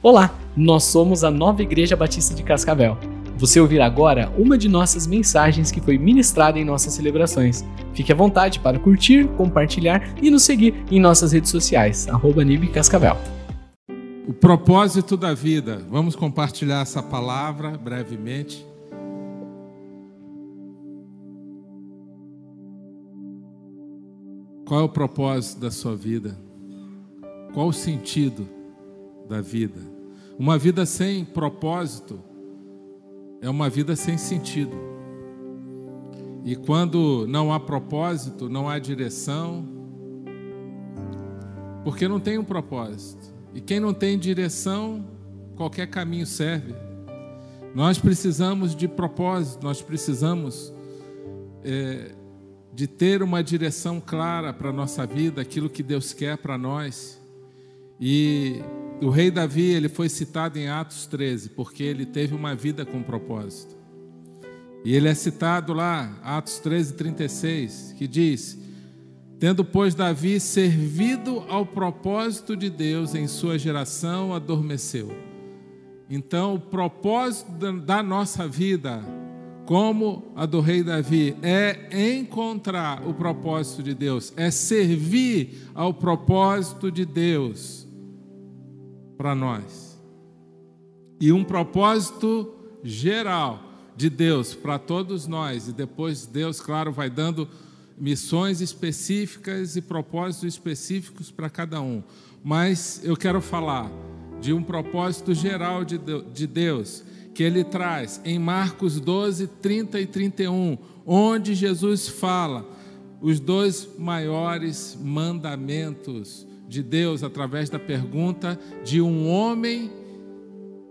Olá, nós somos a Nova Igreja Batista de Cascavel. Você ouvirá agora uma de nossas mensagens que foi ministrada em nossas celebrações. Fique à vontade para curtir, compartilhar e nos seguir em nossas redes sociais, arroba Cascavel. O propósito da vida. Vamos compartilhar essa palavra brevemente. Qual é o propósito da sua vida? Qual o sentido? Da vida. Uma vida sem propósito é uma vida sem sentido. E quando não há propósito, não há direção, porque não tem um propósito. E quem não tem direção, qualquer caminho serve. Nós precisamos de propósito, nós precisamos é, de ter uma direção clara para a nossa vida, aquilo que Deus quer para nós. E o rei Davi, ele foi citado em Atos 13, porque ele teve uma vida com propósito. E ele é citado lá, Atos 13, 36, que diz: Tendo, pois, Davi servido ao propósito de Deus em sua geração, adormeceu. Então, o propósito da nossa vida, como a do rei Davi, é encontrar o propósito de Deus, é servir ao propósito de Deus para nós. E um propósito geral de Deus para todos nós. E depois Deus, claro, vai dando missões específicas e propósitos específicos para cada um. Mas eu quero falar de um propósito geral de Deus que ele traz em Marcos 12, 30 e 31, onde Jesus fala os dois maiores mandamentos de Deus através da pergunta de um homem,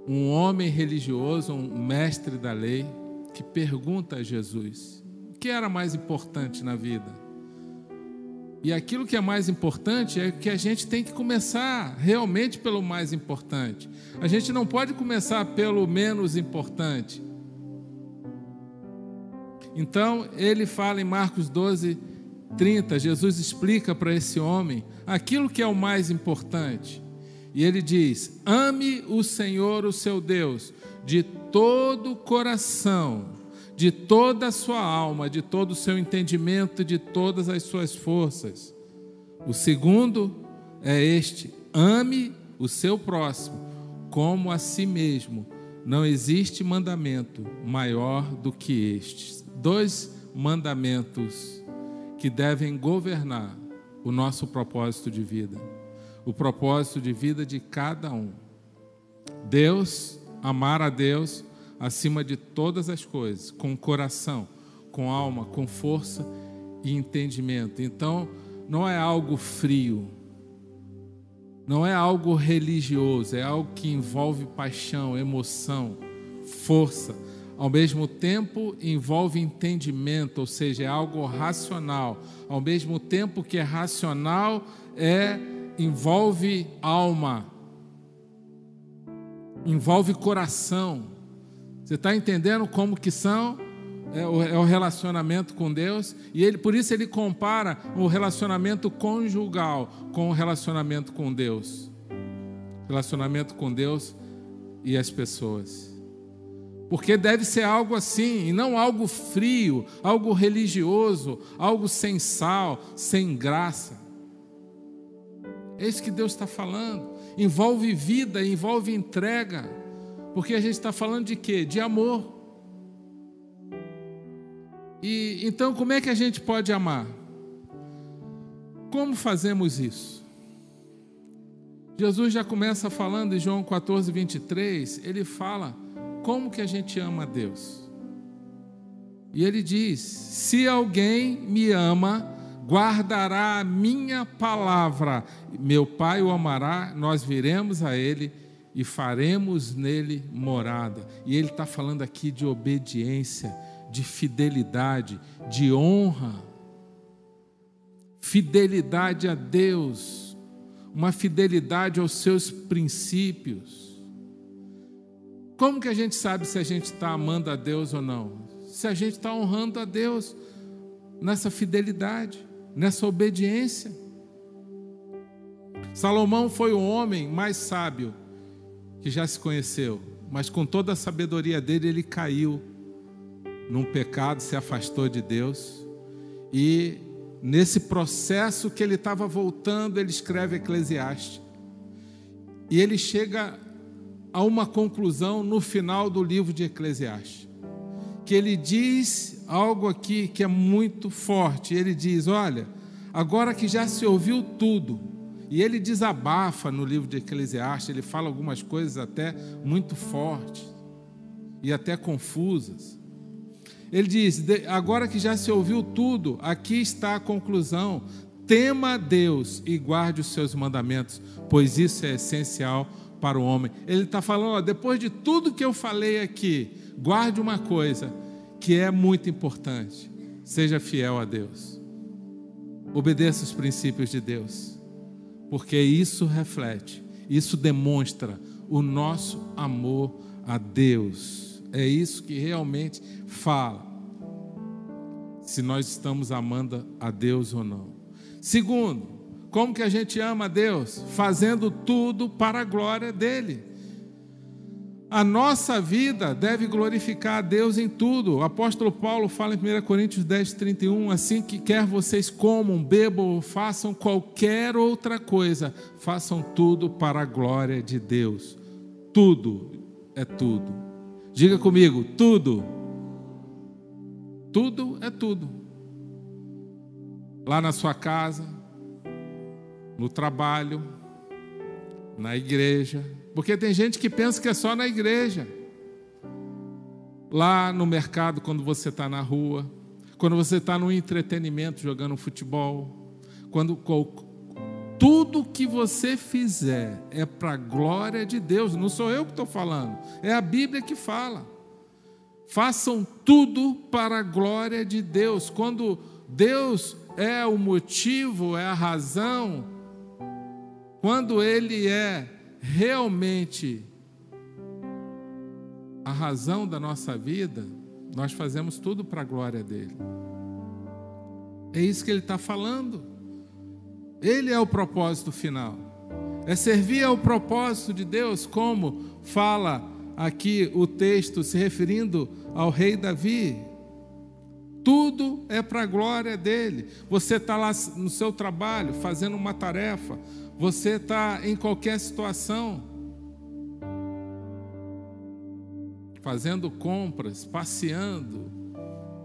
um homem religioso, um mestre da lei, que pergunta a Jesus: o que era mais importante na vida? E aquilo que é mais importante é que a gente tem que começar realmente pelo mais importante. A gente não pode começar pelo menos importante. Então, ele fala em Marcos 12, 30, Jesus explica para esse homem aquilo que é o mais importante. E ele diz: ame o Senhor, o seu Deus, de todo o coração, de toda a sua alma, de todo o seu entendimento, de todas as suas forças. O segundo é este: ame o seu próximo como a si mesmo. Não existe mandamento maior do que estes. Dois mandamentos que devem governar o nosso propósito de vida, o propósito de vida de cada um. Deus, amar a Deus acima de todas as coisas, com coração, com alma, com força e entendimento. Então, não é algo frio, não é algo religioso, é algo que envolve paixão, emoção, força ao mesmo tempo envolve entendimento, ou seja, é algo racional. Ao mesmo tempo que é racional, é envolve alma, envolve coração. Você está entendendo como que são? É o, é o, relacionamento com Deus e ele por isso ele compara o relacionamento conjugal com o relacionamento com Deus, relacionamento com Deus e as pessoas. Porque deve ser algo assim, e não algo frio, algo religioso, algo sem sal, sem graça. É isso que Deus está falando. Envolve vida, envolve entrega. Porque a gente está falando de quê? De amor. E então, como é que a gente pode amar? Como fazemos isso? Jesus já começa falando em João 14, 23, ele fala como que a gente ama a Deus? E ele diz: Se alguém me ama, guardará a minha palavra, meu Pai o amará, nós viremos a ele e faremos nele morada. E ele está falando aqui de obediência, de fidelidade, de honra. Fidelidade a Deus, uma fidelidade aos seus princípios. Como que a gente sabe se a gente está amando a Deus ou não? Se a gente está honrando a Deus nessa fidelidade, nessa obediência. Salomão foi o homem mais sábio que já se conheceu, mas com toda a sabedoria dele, ele caiu num pecado, se afastou de Deus. E nesse processo que ele estava voltando, ele escreve Eclesiastes. E ele chega a uma conclusão no final do livro de Eclesiastes. Que ele diz algo aqui que é muito forte. Ele diz: Olha, agora que já se ouviu tudo, e ele desabafa no livro de Eclesiastes, ele fala algumas coisas até muito fortes e até confusas. Ele diz: agora que já se ouviu tudo, aqui está a conclusão. Tema a Deus e guarde os seus mandamentos, pois isso é essencial para o homem. Ele está falando: ó, depois de tudo que eu falei aqui, guarde uma coisa que é muito importante: seja fiel a Deus, obedeça os princípios de Deus, porque isso reflete, isso demonstra o nosso amor a Deus. É isso que realmente fala se nós estamos amando a Deus ou não. Segundo, como que a gente ama a Deus? Fazendo tudo para a glória dele. A nossa vida deve glorificar a Deus em tudo. O apóstolo Paulo fala em 1 Coríntios 10, 31, assim que quer vocês comam, bebam ou façam qualquer outra coisa, façam tudo para a glória de Deus. Tudo é tudo. Diga comigo, tudo. Tudo é tudo. Lá na sua casa, no trabalho, na igreja. Porque tem gente que pensa que é só na igreja. Lá no mercado, quando você está na rua, quando você está no entretenimento jogando futebol, quando tudo que você fizer é para a glória de Deus, não sou eu que estou falando, é a Bíblia que fala. Façam tudo para a glória de Deus. Quando Deus é o motivo, é a razão, quando Ele é realmente a razão da nossa vida, nós fazemos tudo para a glória dele. É isso que ele está falando. Ele é o propósito final. É servir ao propósito de Deus, como fala aqui o texto se referindo ao rei Davi. Tudo é para a glória dele. Você está lá no seu trabalho, fazendo uma tarefa, você está em qualquer situação, fazendo compras, passeando,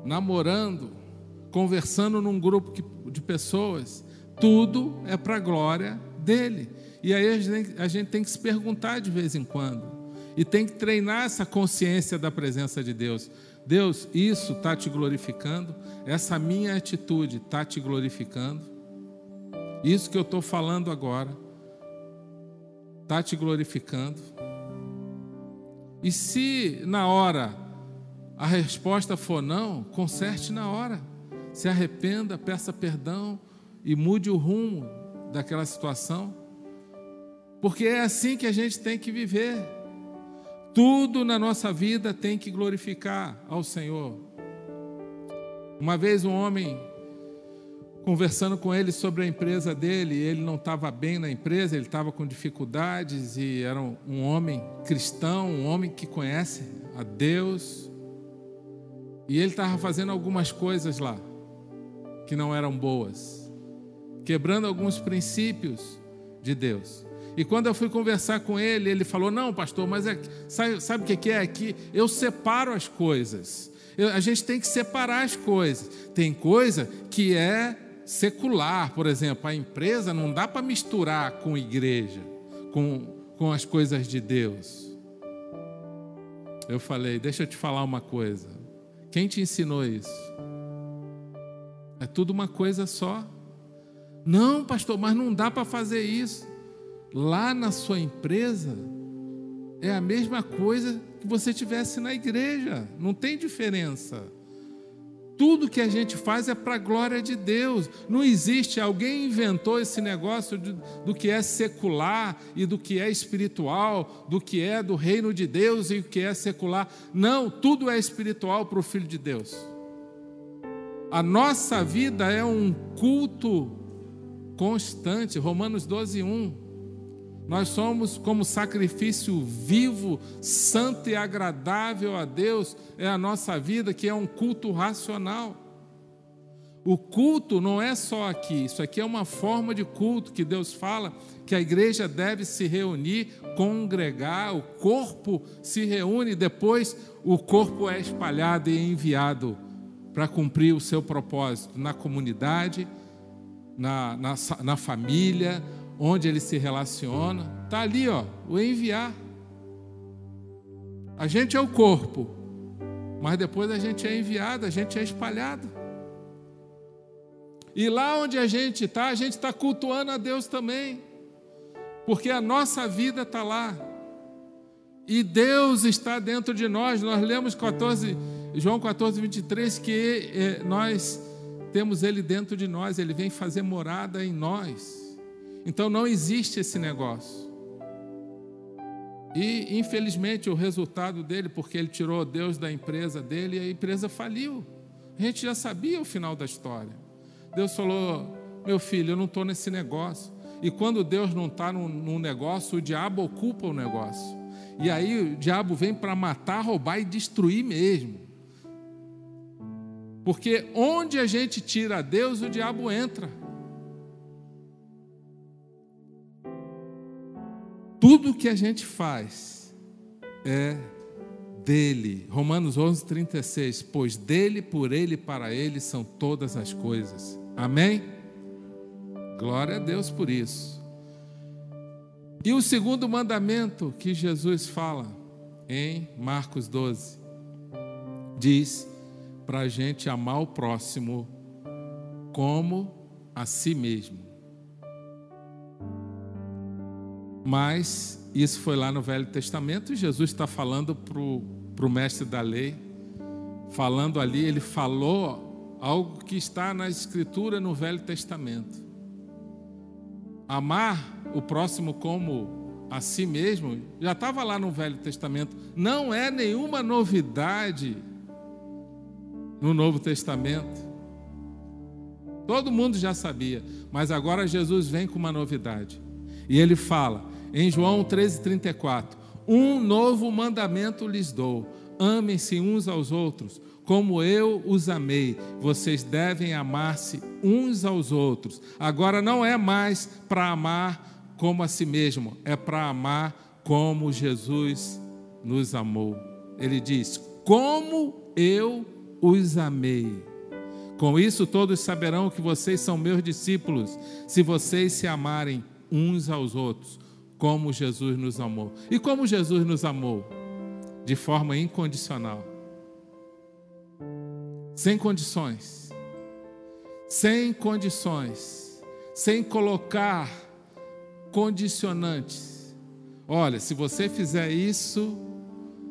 namorando, conversando num grupo de pessoas tudo é para a glória dele. E aí a gente, tem que se perguntar de vez em quando. E tem que treinar essa consciência da presença de Deus. Deus, isso está te glorificando? Essa minha atitude está te glorificando? Isso que eu estou falando agora está te glorificando? E se na hora a resposta for não, conserte na hora. Se arrependa, peça perdão e mude o rumo daquela situação, porque é assim que a gente tem que viver. Tudo na nossa vida tem que glorificar ao Senhor. Uma vez um homem conversando com ele sobre a empresa dele, ele não estava bem na empresa, ele estava com dificuldades e era um homem cristão, um homem que conhece a Deus. E ele estava fazendo algumas coisas lá que não eram boas quebrando alguns princípios de Deus. E quando eu fui conversar com ele, ele falou: Não, pastor, mas é, sabe, sabe o que é aqui? Eu separo as coisas. Eu, a gente tem que separar as coisas. Tem coisa que é secular, por exemplo, a empresa não dá para misturar com igreja, com, com as coisas de Deus. Eu falei: Deixa eu te falar uma coisa. Quem te ensinou isso? É tudo uma coisa só. Não, pastor, mas não dá para fazer isso. Lá na sua empresa é a mesma coisa que você tivesse na igreja, não tem diferença. Tudo que a gente faz é para a glória de Deus. Não existe, alguém inventou esse negócio de, do que é secular e do que é espiritual, do que é do reino de Deus e o que é secular. Não, tudo é espiritual para o Filho de Deus. A nossa vida é um culto constante. Romanos 12, 1. Nós somos como sacrifício vivo, santo e agradável a Deus, é a nossa vida, que é um culto racional. O culto não é só aqui, isso aqui é uma forma de culto que Deus fala que a igreja deve se reunir, congregar, o corpo se reúne, depois o corpo é espalhado e enviado para cumprir o seu propósito na comunidade, na, na, na família, onde ele se relaciona. Está ali, ó, o enviar. A gente é o corpo, mas depois a gente é enviado, a gente é espalhado. E lá onde a gente está, a gente está cultuando a Deus também, porque a nossa vida está lá. E Deus está dentro de nós. Nós lemos 14, João 14, 23, que eh, nós temos Ele dentro de nós, Ele vem fazer morada em nós. Então não existe esse negócio. E infelizmente o resultado dele, porque ele tirou Deus da empresa dele, a empresa faliu. A gente já sabia o final da história. Deus falou: Meu filho, eu não estou nesse negócio. E quando Deus não está num negócio, o diabo ocupa o negócio. E aí o diabo vem para matar, roubar e destruir mesmo. Porque onde a gente tira Deus, o diabo entra. Tudo que a gente faz é dele. Romanos 11, 36. Pois dele, por ele e para ele são todas as coisas. Amém? Glória a Deus por isso. E o segundo mandamento que Jesus fala em Marcos 12 diz para a gente amar o próximo como a si mesmo. Mas isso foi lá no Velho Testamento, e Jesus está falando para o mestre da lei, falando ali, ele falou algo que está na Escritura no Velho Testamento. Amar o próximo como a si mesmo já estava lá no Velho Testamento, não é nenhuma novidade no Novo Testamento. Todo mundo já sabia, mas agora Jesus vem com uma novidade. E ele fala em João 13:34: Um novo mandamento lhes dou: amem-se uns aos outros, como eu os amei. Vocês devem amar-se uns aos outros. Agora não é mais para amar como a si mesmo, é para amar como Jesus nos amou. Ele diz: Como eu os amei. Com isso, todos saberão que vocês são meus discípulos, se vocês se amarem uns aos outros, como Jesus nos amou. E como Jesus nos amou? De forma incondicional. Sem condições. Sem condições. Sem colocar condicionantes. Olha, se você fizer isso,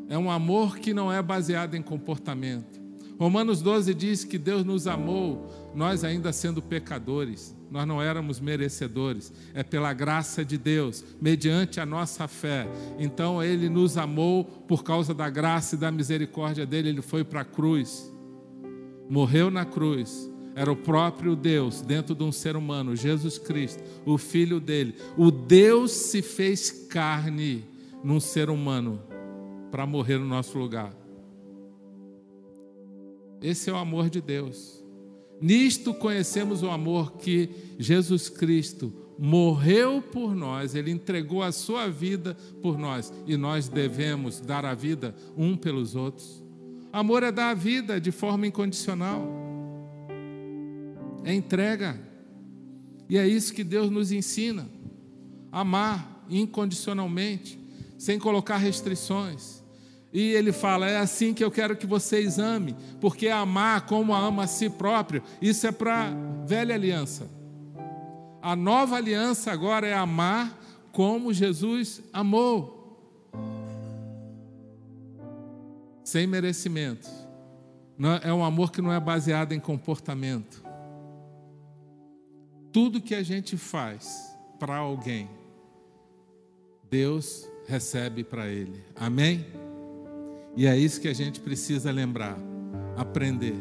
é um amor que não é baseado em comportamento. Romanos 12 diz que Deus nos amou, nós ainda sendo pecadores, nós não éramos merecedores, é pela graça de Deus, mediante a nossa fé. Então Ele nos amou por causa da graça e da misericórdia dele, Ele foi para a cruz, morreu na cruz, era o próprio Deus dentro de um ser humano, Jesus Cristo, o Filho dele. O Deus se fez carne num ser humano para morrer no nosso lugar. Esse é o amor de Deus. Nisto conhecemos o amor que Jesus Cristo morreu por nós, ele entregou a sua vida por nós e nós devemos dar a vida um pelos outros. Amor é dar a vida de forma incondicional, é entrega, e é isso que Deus nos ensina: amar incondicionalmente, sem colocar restrições. E ele fala: é assim que eu quero que vocês amem, porque amar como ama a si próprio, isso é para a velha aliança. A nova aliança agora é amar como Jesus amou, sem merecimento. É um amor que não é baseado em comportamento. Tudo que a gente faz para alguém, Deus recebe para ele. Amém? E é isso que a gente precisa lembrar, aprender.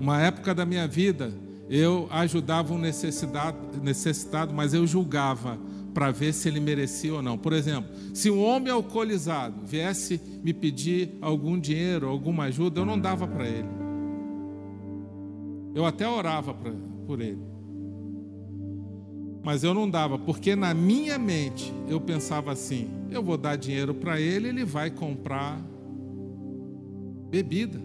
Uma época da minha vida, eu ajudava um necessitado, necessitado, mas eu julgava para ver se ele merecia ou não. Por exemplo, se um homem alcoolizado viesse me pedir algum dinheiro, alguma ajuda, eu não dava para ele. Eu até orava pra, por ele. Mas eu não dava, porque na minha mente eu pensava assim: eu vou dar dinheiro para ele, ele vai comprar bebida.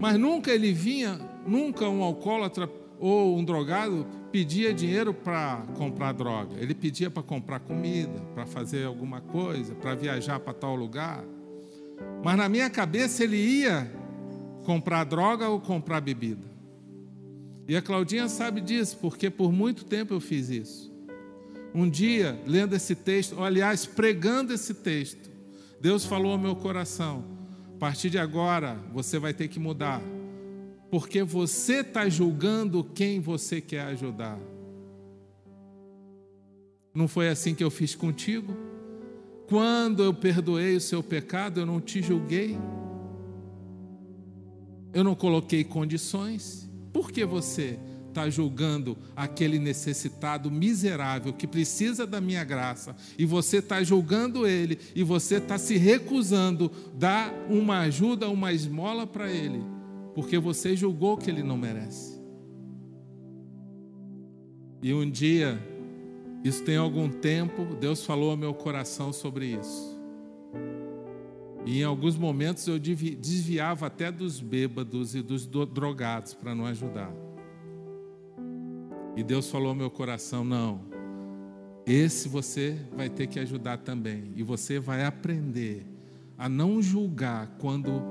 Mas nunca ele vinha, nunca um alcoólatra ou um drogado pedia dinheiro para comprar droga. Ele pedia para comprar comida, para fazer alguma coisa, para viajar para tal lugar. Mas na minha cabeça ele ia comprar droga ou comprar bebida. E a Claudinha sabe disso, porque por muito tempo eu fiz isso. Um dia, lendo esse texto, ou, aliás, pregando esse texto, Deus falou ao meu coração: partir de agora você vai ter que mudar porque você está julgando quem você quer ajudar. Não foi assim que eu fiz contigo? Quando eu perdoei o seu pecado, eu não te julguei. Eu não coloquei condições. Por que você está julgando aquele necessitado miserável que precisa da minha graça e você está julgando ele e você está se recusando dar uma ajuda, uma esmola para ele? porque você julgou que ele não merece. E um dia, isso tem algum tempo, Deus falou ao meu coração sobre isso. E em alguns momentos eu desviava até dos bêbados e dos drogados para não ajudar. E Deus falou ao meu coração: não, esse você vai ter que ajudar também. E você vai aprender a não julgar quando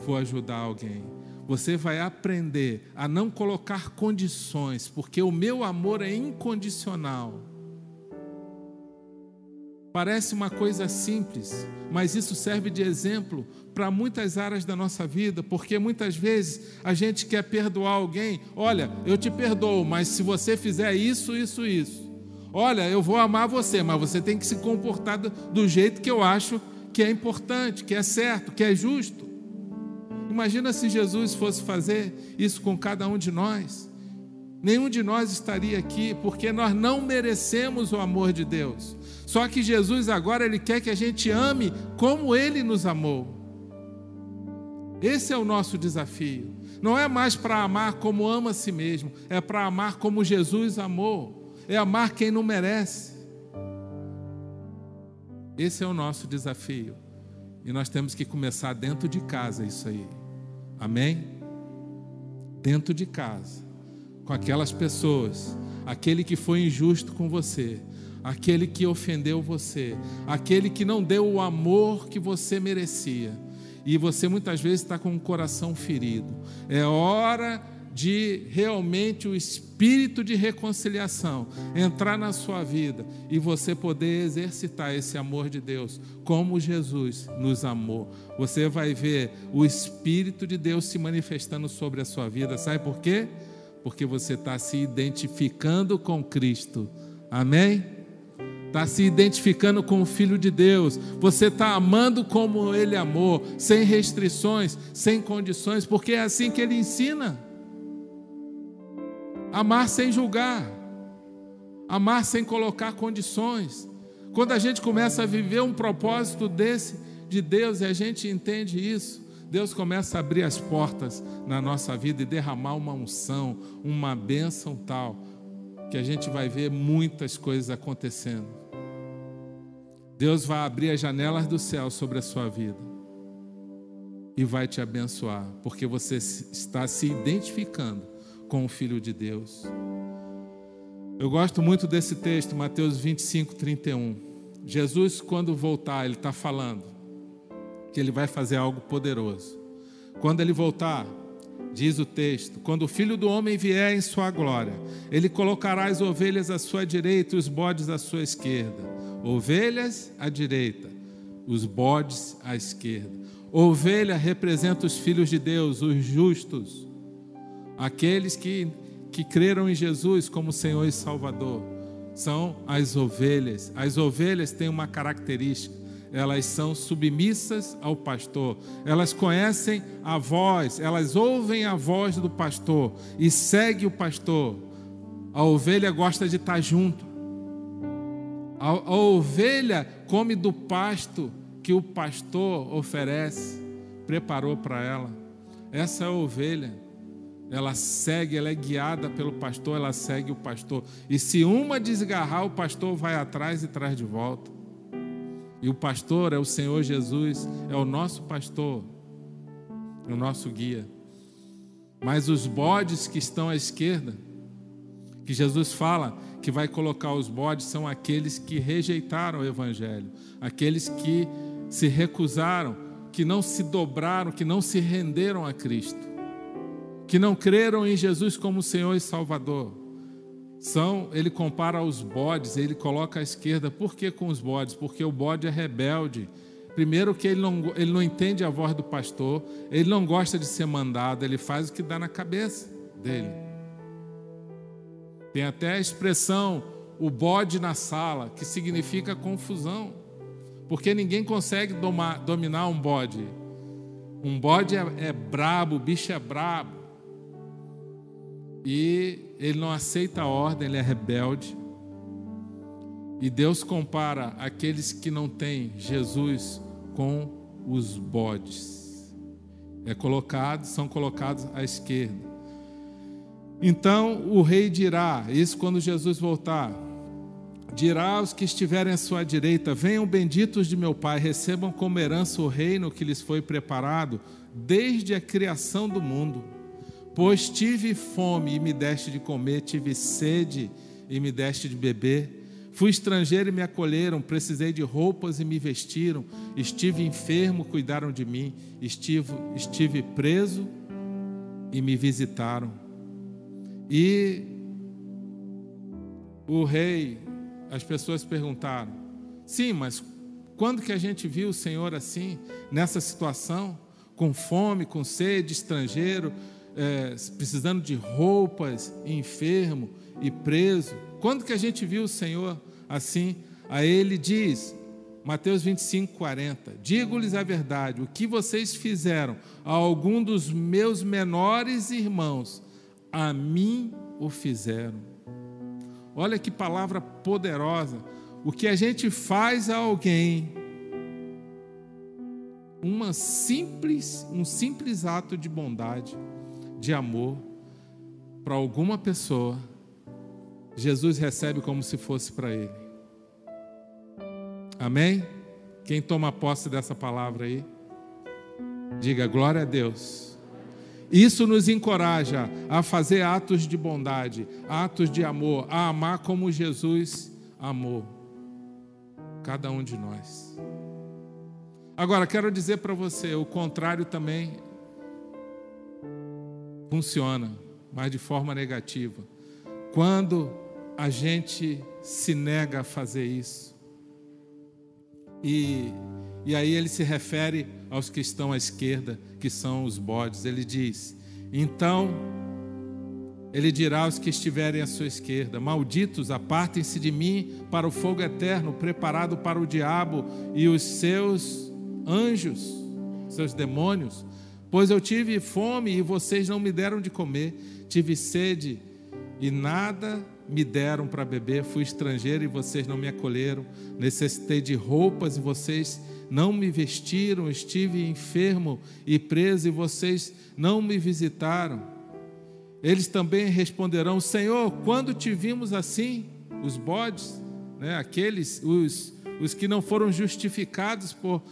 for ajudar alguém você vai aprender a não colocar condições, porque o meu amor é incondicional. Parece uma coisa simples, mas isso serve de exemplo para muitas áreas da nossa vida, porque muitas vezes a gente quer perdoar alguém. Olha, eu te perdoo, mas se você fizer isso, isso, isso. Olha, eu vou amar você, mas você tem que se comportar do jeito que eu acho que é importante, que é certo, que é justo. Imagina se Jesus fosse fazer isso com cada um de nós. Nenhum de nós estaria aqui, porque nós não merecemos o amor de Deus. Só que Jesus agora ele quer que a gente ame como ele nos amou. Esse é o nosso desafio. Não é mais para amar como ama a si mesmo, é para amar como Jesus amou. É amar quem não merece. Esse é o nosso desafio. E nós temos que começar dentro de casa isso aí. Amém? Dentro de casa, com aquelas pessoas, aquele que foi injusto com você, aquele que ofendeu você, aquele que não deu o amor que você merecia. E você muitas vezes está com o coração ferido. É hora de realmente o espírito de reconciliação entrar na sua vida e você poder exercitar esse amor de Deus, como Jesus nos amou. Você vai ver o espírito de Deus se manifestando sobre a sua vida. Sabe por quê? Porque você está se identificando com Cristo. Amém? Está se identificando com o Filho de Deus, você está amando como Ele amou, sem restrições, sem condições, porque é assim que Ele ensina. Amar sem julgar. Amar sem colocar condições. Quando a gente começa a viver um propósito desse de Deus e a gente entende isso, Deus começa a abrir as portas na nossa vida e derramar uma unção, uma bênção tal, que a gente vai ver muitas coisas acontecendo. Deus vai abrir as janelas do céu sobre a sua vida e vai te abençoar, porque você está se identificando com o Filho de Deus. Eu gosto muito desse texto, Mateus 25, 31. Jesus, quando voltar, ele está falando que ele vai fazer algo poderoso. Quando ele voltar, diz o texto: quando o filho do homem vier em sua glória, ele colocará as ovelhas à sua direita e os bodes à sua esquerda. Ovelhas à direita, os bodes à esquerda. Ovelha representa os filhos de Deus, os justos. Aqueles que, que creram em Jesus como Senhor e Salvador são as ovelhas. As ovelhas têm uma característica: elas são submissas ao pastor, elas conhecem a voz, elas ouvem a voz do pastor e seguem o pastor. A ovelha gosta de estar junto. A, a ovelha come do pasto que o pastor oferece, preparou para ela. Essa é a ovelha. Ela segue, ela é guiada pelo pastor, ela segue o pastor. E se uma desgarrar, o pastor vai atrás e traz de volta. E o pastor é o Senhor Jesus, é o nosso pastor, o nosso guia. Mas os bodes que estão à esquerda, que Jesus fala que vai colocar os bodes, são aqueles que rejeitaram o Evangelho, aqueles que se recusaram, que não se dobraram, que não se renderam a Cristo, que não creram em Jesus como Senhor e Salvador. São, ele compara aos bodes, ele coloca à esquerda. Por que com os bodes? Porque o bode é rebelde. Primeiro que ele não, ele não entende a voz do pastor, ele não gosta de ser mandado, ele faz o que dá na cabeça dele. Tem até a expressão o bode na sala, que significa confusão. Porque ninguém consegue domar, dominar um bode. Um bode é, é brabo, o bicho é brabo. E ele não aceita a ordem, ele é rebelde. E Deus compara aqueles que não têm Jesus com os bodes. É colocado, são colocados à esquerda. Então o rei dirá, isso quando Jesus voltar, dirá aos que estiverem à sua direita: Venham benditos de meu Pai, recebam como herança o reino que lhes foi preparado desde a criação do mundo. Pois tive fome e me deste de comer, tive sede e me deste de beber. Fui estrangeiro e me acolheram, precisei de roupas e me vestiram. Estive enfermo, cuidaram de mim. Estive, estive preso e me visitaram. E o rei as pessoas perguntaram: sim, mas quando que a gente viu o Senhor assim, nessa situação, com fome, com sede, estrangeiro, é, precisando de roupas, enfermo e preso? Quando que a gente viu o Senhor assim? A ele diz, Mateus 25, 40: Digo-lhes a verdade, o que vocês fizeram a algum dos meus menores irmãos, a mim o fizeram. Olha que palavra poderosa. O que a gente faz a alguém, uma simples, um simples ato de bondade, de amor para alguma pessoa, Jesus recebe como se fosse para ele. Amém? Quem toma posse dessa palavra aí? Diga glória a Deus. Isso nos encoraja a fazer atos de bondade, atos de amor, a amar como Jesus amou cada um de nós. Agora, quero dizer para você, o contrário também funciona, mas de forma negativa. Quando a gente se nega a fazer isso, e, e aí ele se refere aos que estão à esquerda, que são os bodes. Ele diz: Então ele dirá aos que estiverem à sua esquerda: Malditos, apartem-se de mim para o fogo eterno, preparado para o diabo e os seus anjos, seus demônios. Pois eu tive fome e vocês não me deram de comer, tive sede e nada me deram para beber, fui estrangeiro e vocês não me acolheram, necessitei de roupas e vocês não me vestiram, estive enfermo e preso e vocês não me visitaram. Eles também responderão: Senhor, quando te vimos assim, os bodes, né, aqueles, os, os que não foram justificados por,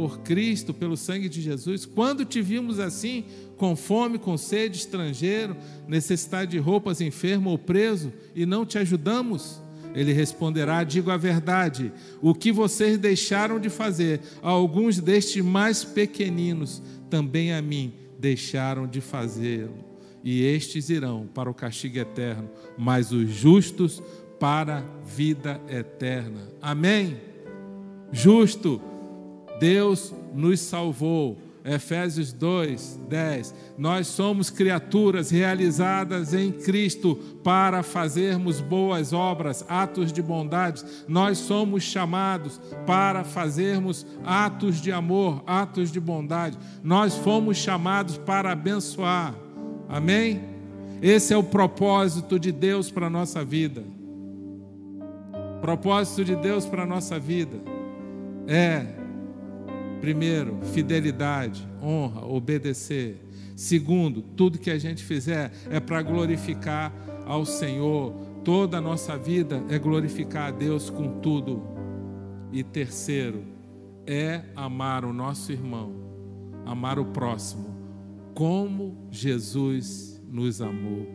por Cristo, pelo sangue de Jesus, quando te vimos assim, com fome, com sede, estrangeiro, necessidade de roupas, enfermo ou preso, e não te ajudamos? Ele responderá: Digo a verdade, o que vocês deixaram de fazer alguns destes mais pequeninos, também a mim deixaram de fazê-lo. E estes irão para o castigo eterno, mas os justos para a vida eterna. Amém? Justo, Deus nos salvou Efésios 2, 10. Nós somos criaturas realizadas em Cristo para fazermos boas obras, atos de bondade. Nós somos chamados para fazermos atos de amor, atos de bondade. Nós fomos chamados para abençoar. Amém? Esse é o propósito de Deus para a nossa vida. Propósito de Deus para a nossa vida é, primeiro, fidelidade, honra, obedecer. Segundo, tudo que a gente fizer é para glorificar ao Senhor. Toda a nossa vida é glorificar a Deus com tudo. E terceiro, é amar o nosso irmão, amar o próximo, como Jesus nos amou.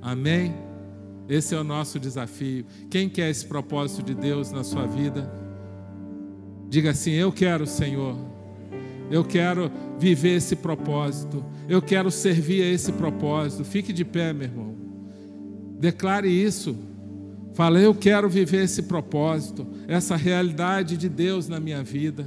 Amém? Esse é o nosso desafio. Quem quer esse propósito de Deus na sua vida? Diga assim: Eu quero, Senhor. Eu quero viver esse propósito. Eu quero servir a esse propósito. Fique de pé, meu irmão. Declare isso. Fale, eu quero viver esse propósito, essa realidade de Deus na minha vida.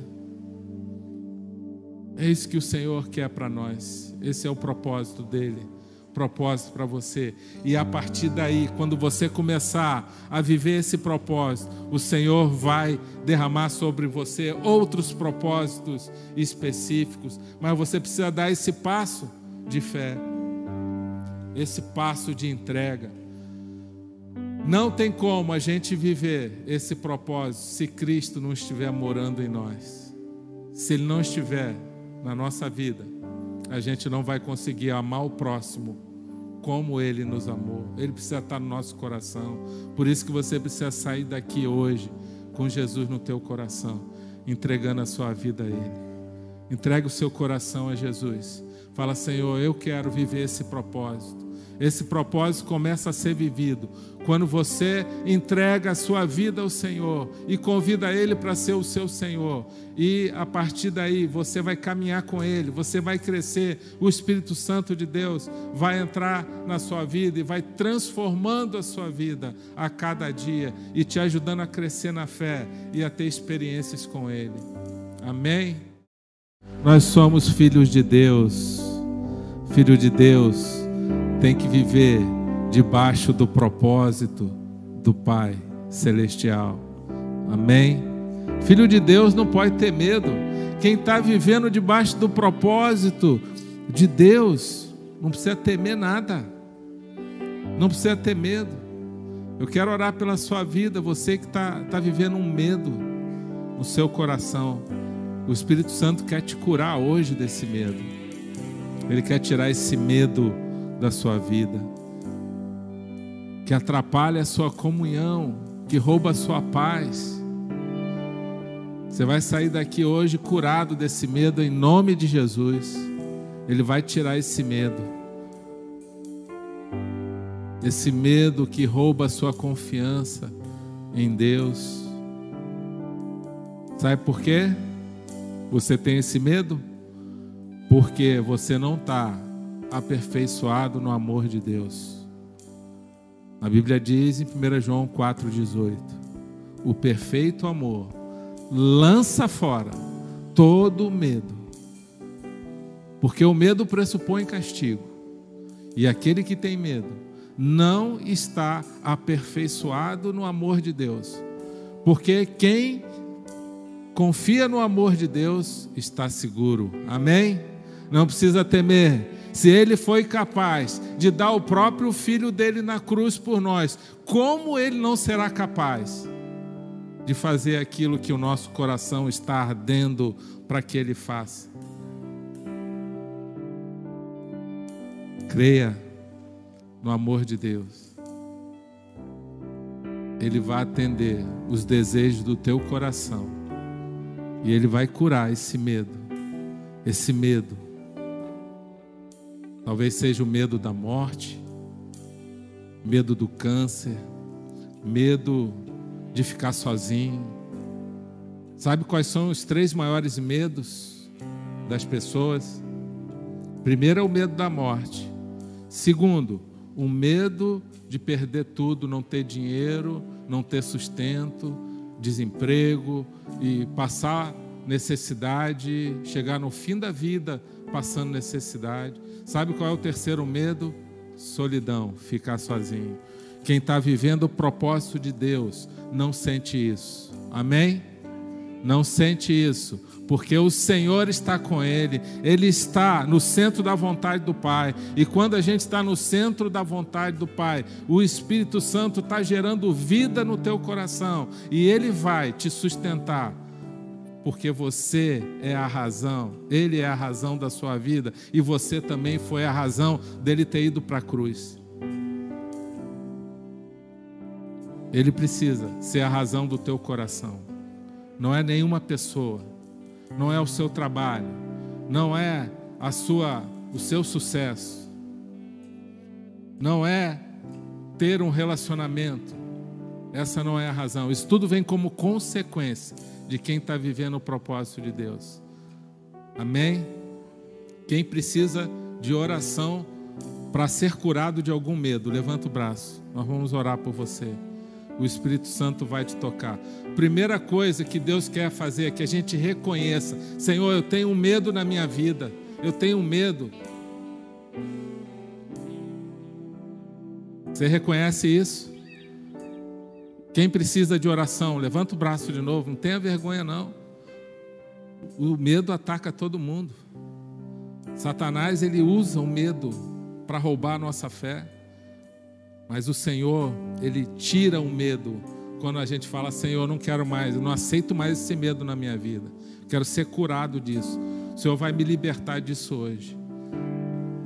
É isso que o Senhor quer para nós. Esse é o propósito dele propósito para você. E a partir daí, quando você começar a viver esse propósito, o Senhor vai derramar sobre você outros propósitos específicos, mas você precisa dar esse passo de fé, esse passo de entrega. Não tem como a gente viver esse propósito se Cristo não estiver morando em nós. Se Ele não estiver na nossa vida, a gente não vai conseguir amar o próximo como Ele nos amou. Ele precisa estar no nosso coração. Por isso que você precisa sair daqui hoje com Jesus no teu coração, entregando a sua vida a Ele. Entrega o seu coração a Jesus. Fala, Senhor, eu quero viver esse propósito. Esse propósito começa a ser vivido quando você entrega a sua vida ao Senhor e convida Ele para ser o seu Senhor. E a partir daí você vai caminhar com Ele, você vai crescer. O Espírito Santo de Deus vai entrar na sua vida e vai transformando a sua vida a cada dia e te ajudando a crescer na fé e a ter experiências com Ele. Amém? Nós somos filhos de Deus, filho de Deus tem que viver debaixo do propósito do Pai Celestial. Amém? Filho de Deus não pode ter medo. Quem está vivendo debaixo do propósito de Deus não precisa temer nada. Não precisa ter medo. Eu quero orar pela sua vida, você que está tá vivendo um medo no seu coração. O Espírito Santo quer te curar hoje desse medo. Ele quer tirar esse medo da sua vida, que atrapalha a sua comunhão, que rouba a sua paz. Você vai sair daqui hoje curado desse medo em nome de Jesus. Ele vai tirar esse medo. Esse medo que rouba a sua confiança em Deus. Sabe por quê? Você tem esse medo? Porque você não está aperfeiçoado no amor de Deus. A Bíblia diz em 1 João 4,18: O perfeito amor lança fora todo medo, porque o medo pressupõe castigo, e aquele que tem medo não está aperfeiçoado no amor de Deus, porque quem confia no amor de Deus está seguro. Amém? Não precisa temer se ele foi capaz de dar o próprio filho dele na cruz por nós, como ele não será capaz de fazer aquilo que o nosso coração está ardendo para que ele faça? Creia no amor de Deus. Ele vai atender os desejos do teu coração. E ele vai curar esse medo. Esse medo Talvez seja o medo da morte, medo do câncer, medo de ficar sozinho. Sabe quais são os três maiores medos das pessoas? Primeiro é o medo da morte. Segundo, o medo de perder tudo, não ter dinheiro, não ter sustento, desemprego e passar necessidade, chegar no fim da vida passando necessidade. Sabe qual é o terceiro medo? Solidão, ficar sozinho. Quem está vivendo o propósito de Deus não sente isso. Amém? Não sente isso, porque o Senhor está com ele, ele está no centro da vontade do Pai. E quando a gente está no centro da vontade do Pai, o Espírito Santo está gerando vida no teu coração e ele vai te sustentar. Porque você é a razão, Ele é a razão da sua vida e você também foi a razão dele ter ido para a cruz. Ele precisa ser a razão do teu coração. Não é nenhuma pessoa, não é o seu trabalho, não é a sua o seu sucesso. Não é ter um relacionamento. Essa não é a razão. Isso tudo vem como consequência de quem está vivendo o propósito de Deus. Amém? Quem precisa de oração para ser curado de algum medo, levanta o braço. Nós vamos orar por você o Espírito Santo vai te tocar. Primeira coisa que Deus quer fazer é que a gente reconheça: Senhor, eu tenho medo na minha vida, eu tenho medo. Você reconhece isso? Quem precisa de oração, levanta o braço de novo, não tenha vergonha não. O medo ataca todo mundo. Satanás ele usa o medo para roubar a nossa fé. Mas o Senhor, Ele tira o medo quando a gente fala: Senhor, não quero mais, eu não aceito mais esse medo na minha vida, quero ser curado disso. O Senhor vai me libertar disso hoje.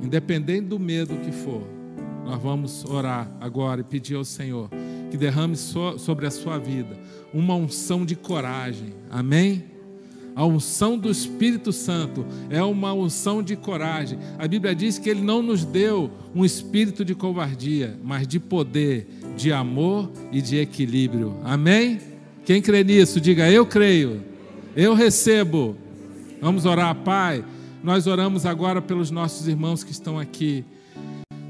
Independente do medo que for, nós vamos orar agora e pedir ao Senhor que derrame sobre a sua vida uma unção de coragem. Amém? A unção do Espírito Santo é uma unção de coragem. A Bíblia diz que Ele não nos deu um espírito de covardia, mas de poder, de amor e de equilíbrio. Amém? Quem crê nisso, diga eu creio, eu recebo. Vamos orar, Pai. Nós oramos agora pelos nossos irmãos que estão aqui,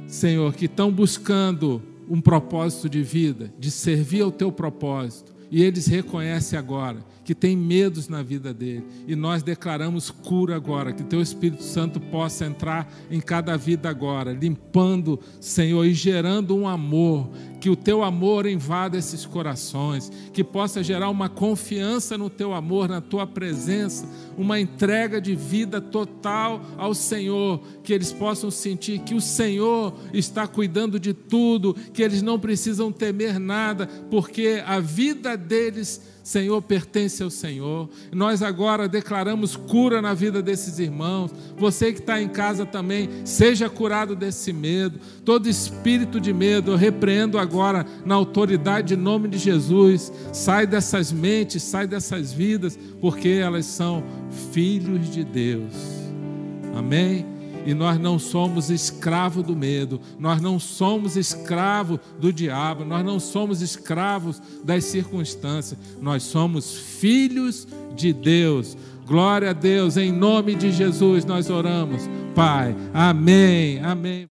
Senhor, que estão buscando um propósito de vida, de servir ao Teu propósito, e eles reconhecem agora que tem medos na vida dele. E nós declaramos cura agora, que teu Espírito Santo possa entrar em cada vida agora, limpando, Senhor, e gerando um amor, que o teu amor invada esses corações, que possa gerar uma confiança no teu amor, na tua presença, uma entrega de vida total ao Senhor, que eles possam sentir que o Senhor está cuidando de tudo, que eles não precisam temer nada, porque a vida deles Senhor, pertence ao Senhor. Nós agora declaramos cura na vida desses irmãos. Você que está em casa também, seja curado desse medo. Todo espírito de medo, eu repreendo agora na autoridade em nome de Jesus. Sai dessas mentes, sai dessas vidas, porque elas são filhos de Deus. Amém? E nós não somos escravo do medo, nós não somos escravo do diabo, nós não somos escravos das circunstâncias, nós somos filhos de Deus. Glória a Deus, em nome de Jesus nós oramos. Pai, amém, amém.